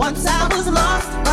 Once I was lost.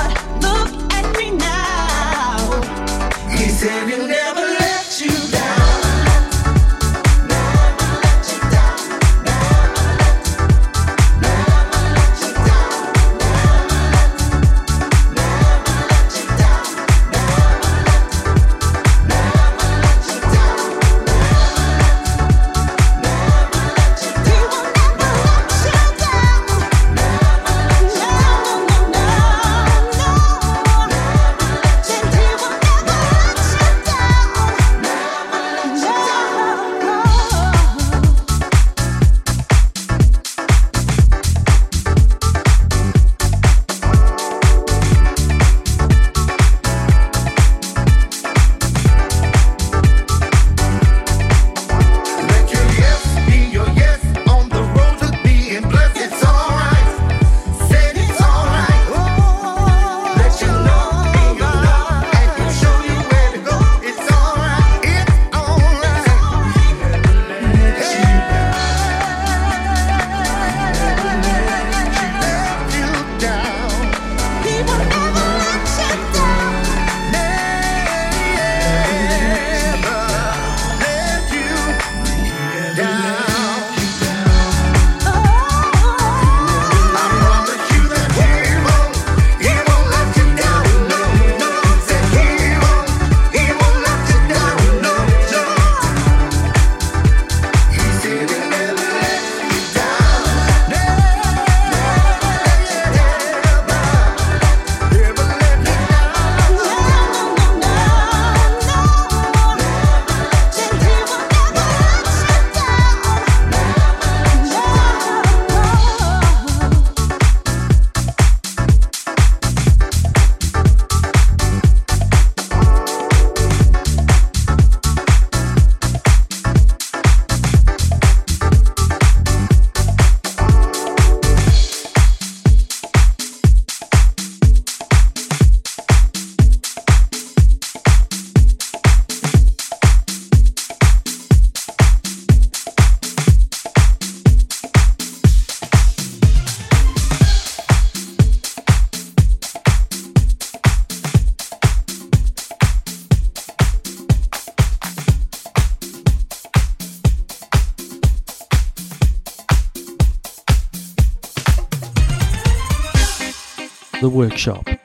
Workshop.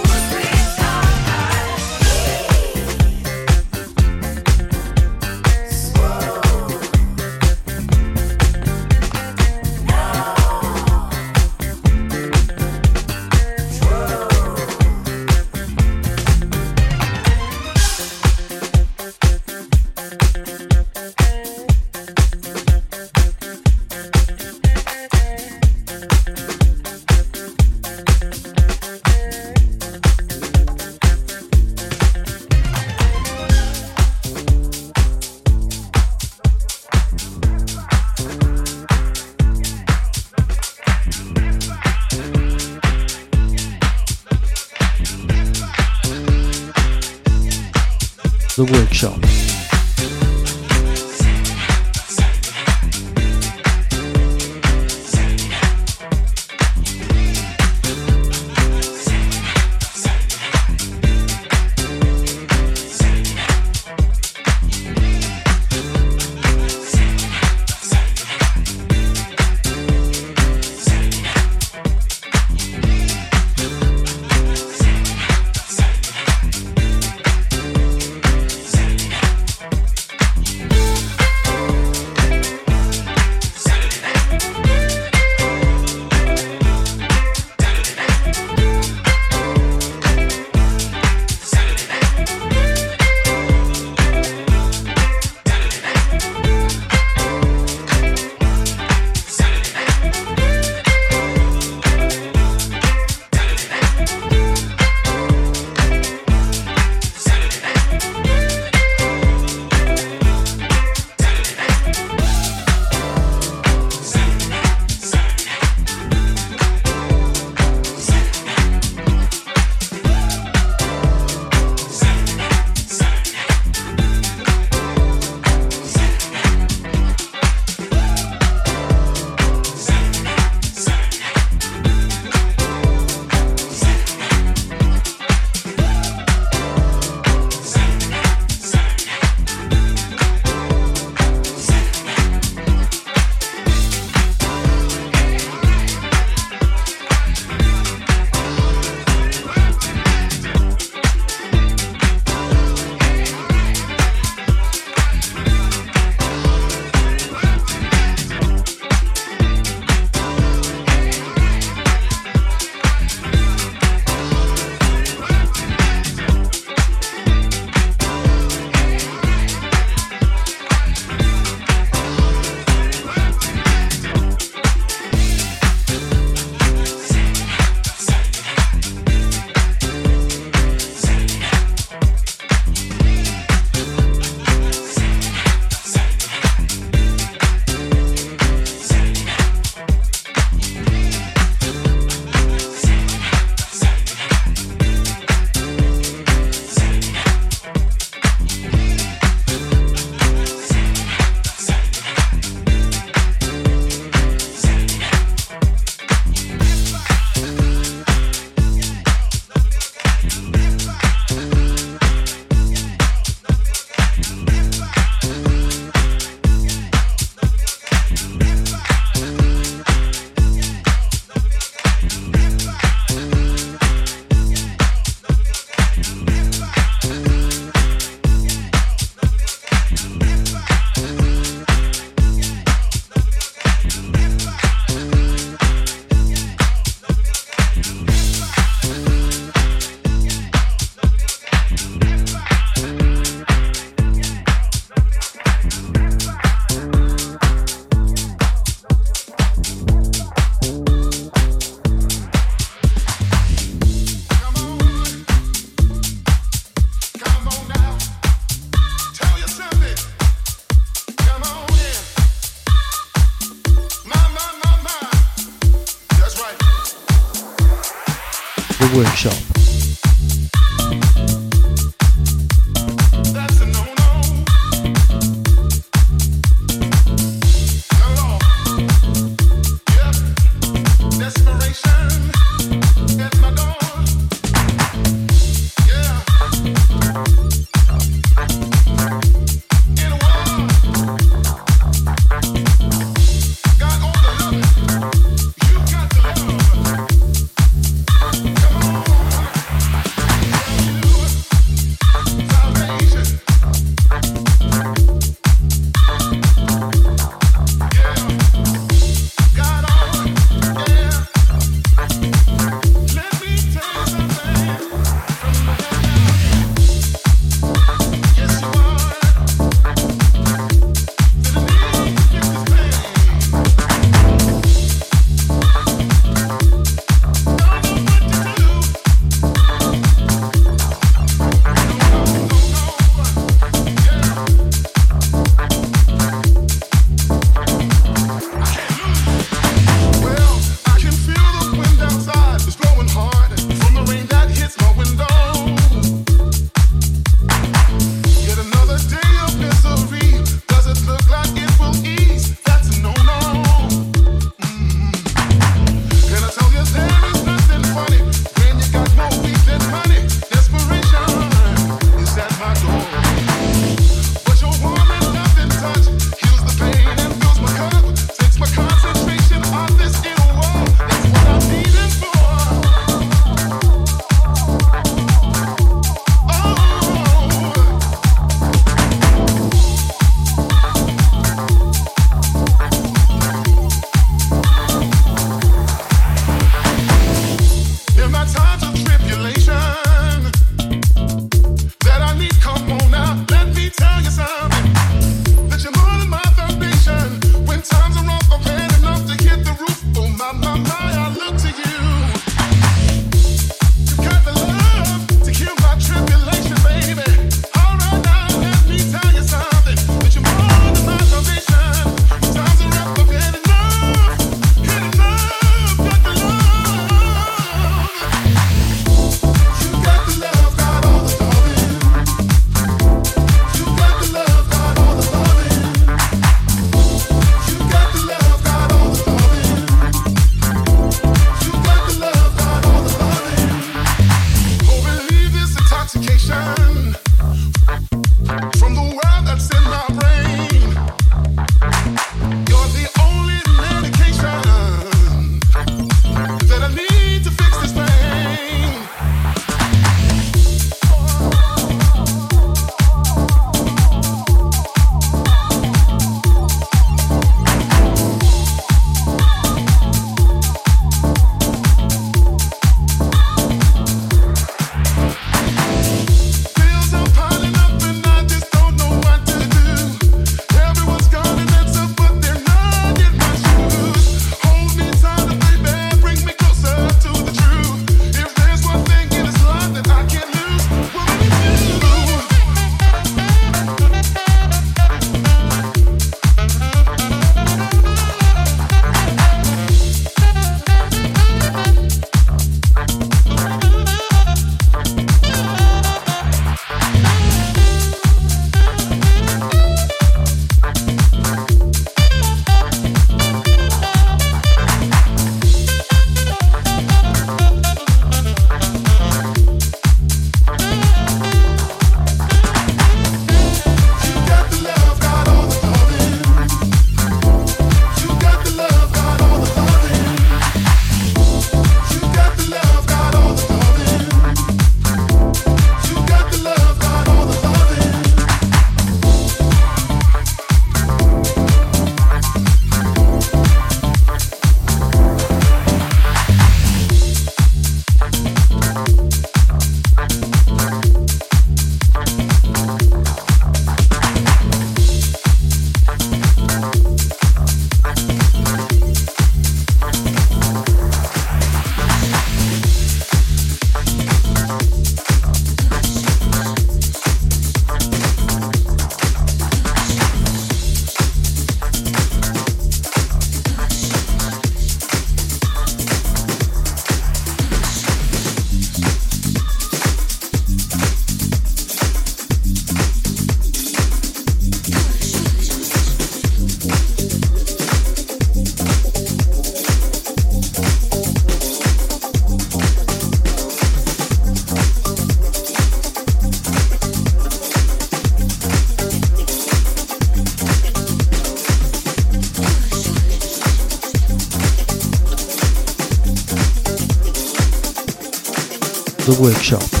The Workshop.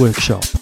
Workshop.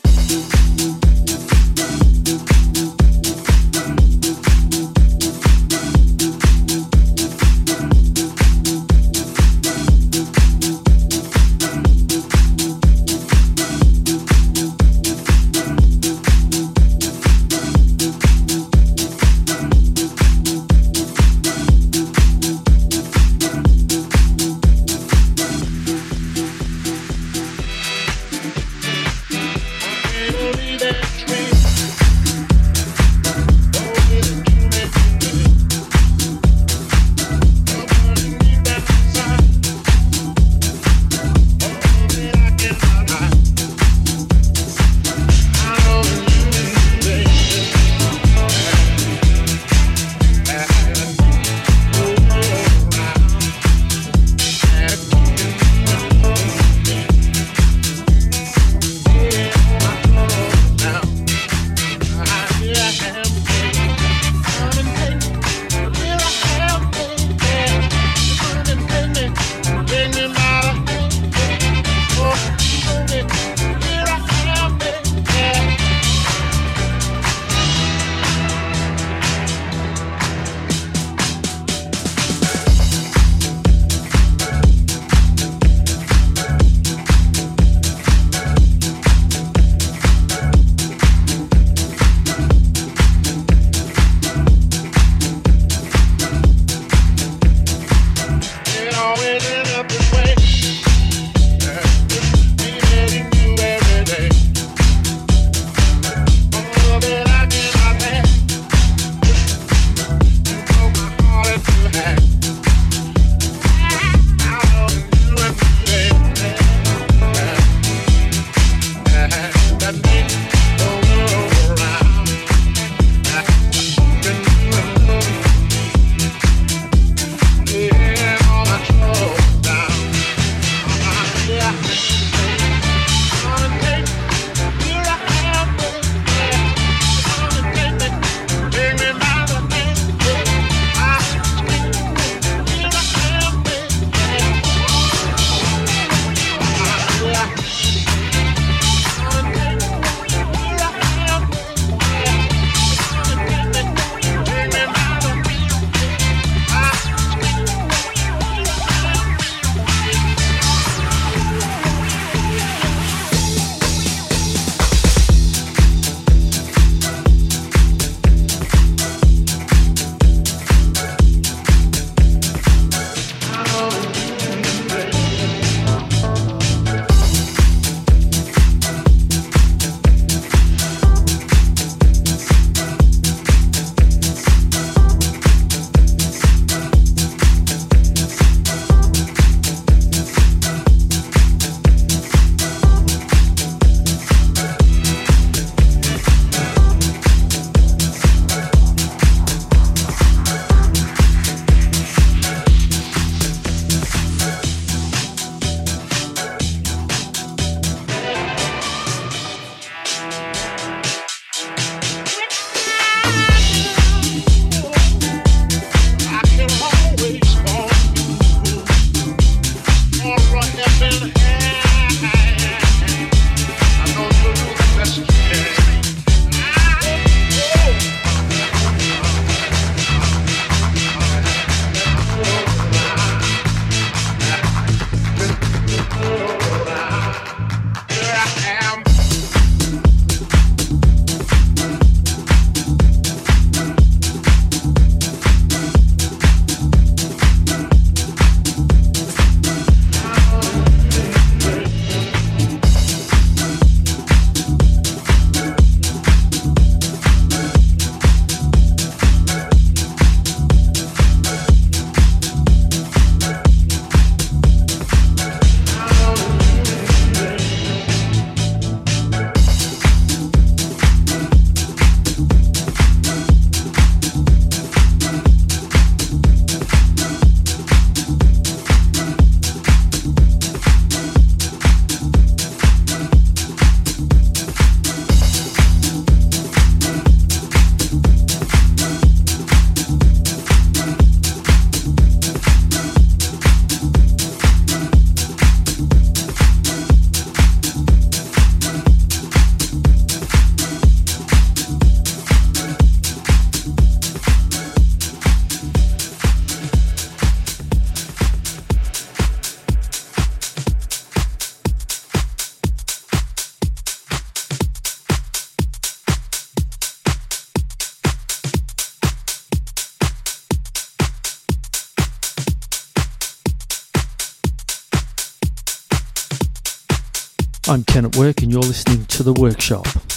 I'm Ken at Work, and you're listening to The Workshop.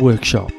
Workshop.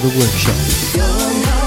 the workshop.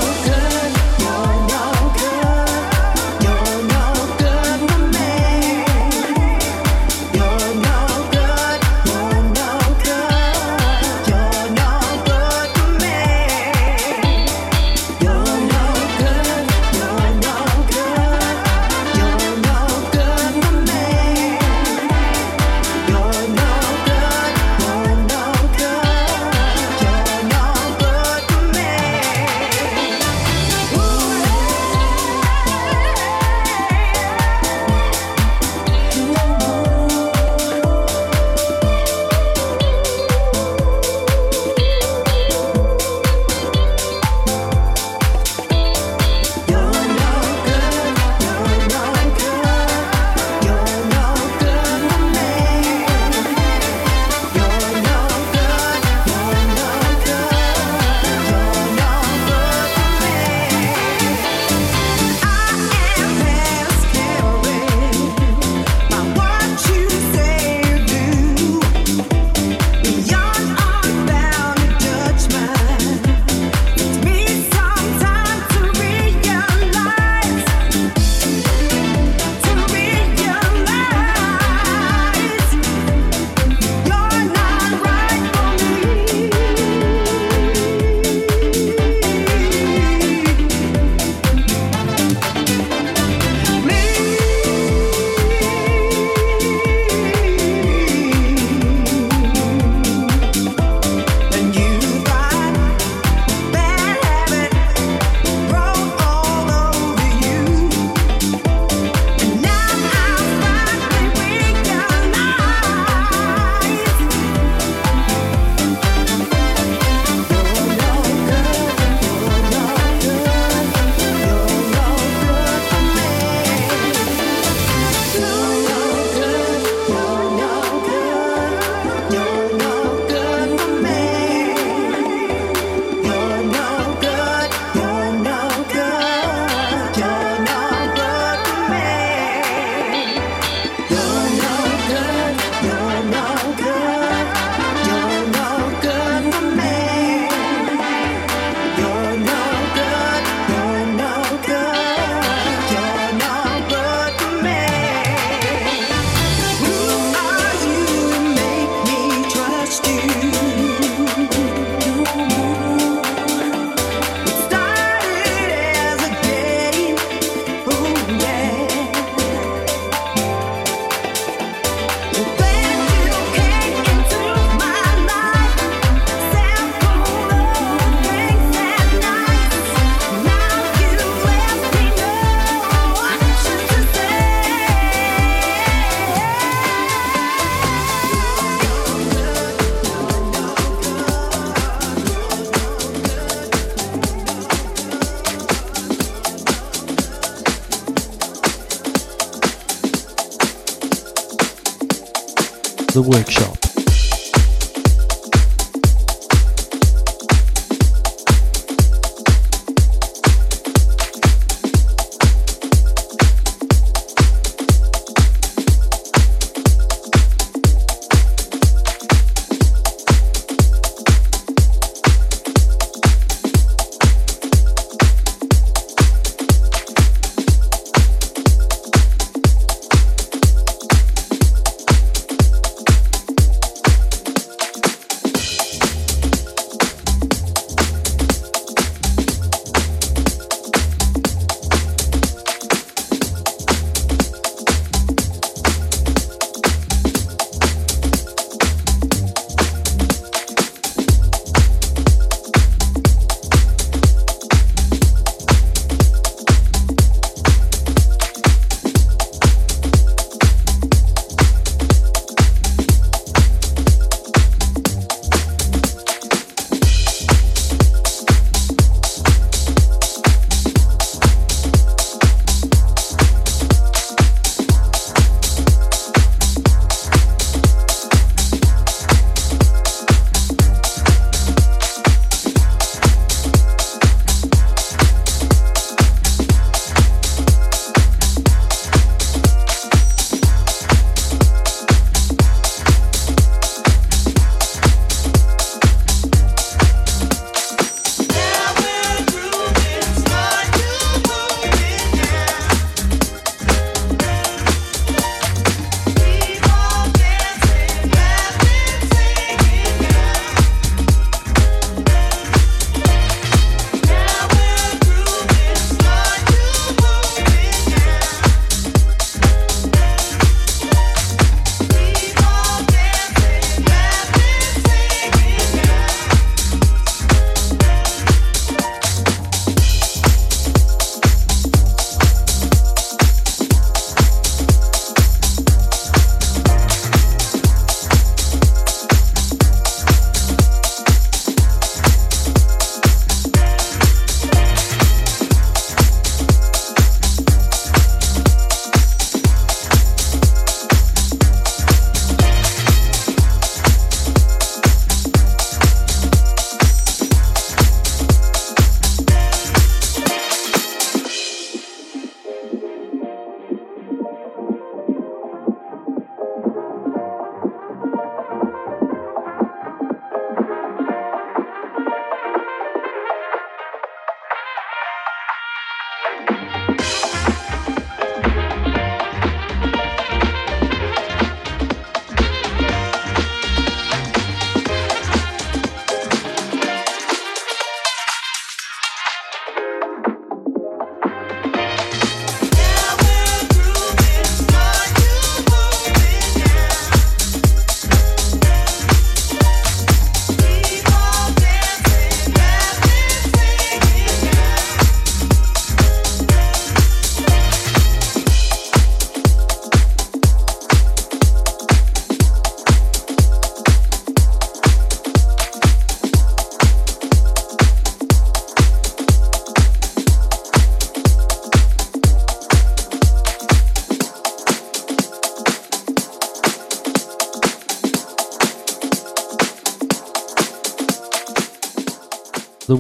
The Workshop.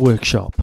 Workshop.